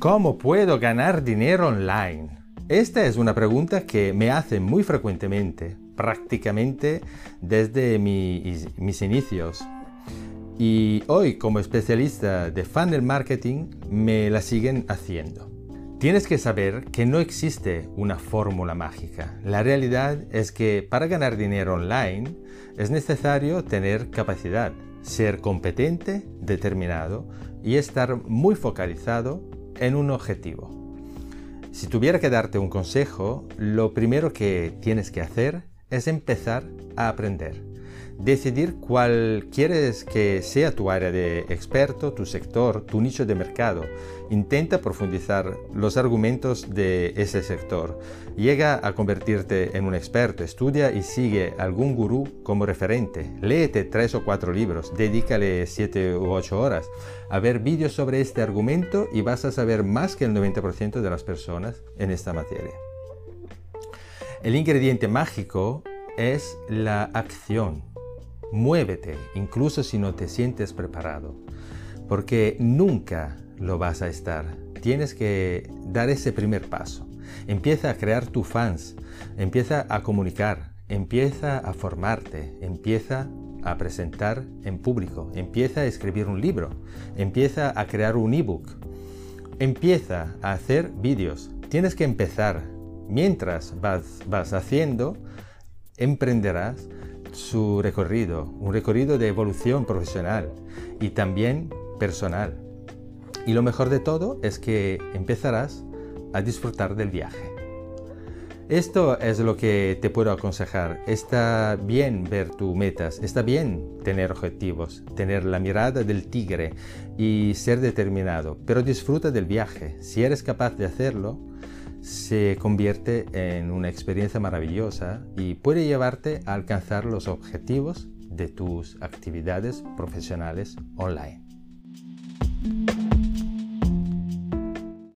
¿Cómo puedo ganar dinero online? Esta es una pregunta que me hacen muy frecuentemente, prácticamente desde mis inicios. Y hoy como especialista de funnel marketing me la siguen haciendo. Tienes que saber que no existe una fórmula mágica. La realidad es que para ganar dinero online es necesario tener capacidad, ser competente, determinado y estar muy focalizado en un objetivo. Si tuviera que darte un consejo, lo primero que tienes que hacer es empezar a aprender decidir cuál quieres que sea tu área de experto, tu sector, tu nicho de mercado. Intenta profundizar los argumentos de ese sector. Llega a convertirte en un experto, estudia y sigue algún gurú como referente. Léete tres o cuatro libros, dedícale siete u ocho horas a ver vídeos sobre este argumento y vas a saber más que el 90% de las personas en esta materia. El ingrediente mágico es la acción Muévete, incluso si no te sientes preparado, porque nunca lo vas a estar. Tienes que dar ese primer paso. Empieza a crear tus fans, empieza a comunicar, empieza a formarte, empieza a presentar en público, empieza a escribir un libro, empieza a crear un ebook, empieza a hacer vídeos. Tienes que empezar. Mientras vas, vas haciendo, emprenderás su recorrido, un recorrido de evolución profesional y también personal. Y lo mejor de todo es que empezarás a disfrutar del viaje. Esto es lo que te puedo aconsejar. Está bien ver tus metas, está bien tener objetivos, tener la mirada del tigre y ser determinado, pero disfruta del viaje. Si eres capaz de hacerlo, se convierte en una experiencia maravillosa y puede llevarte a alcanzar los objetivos de tus actividades profesionales online.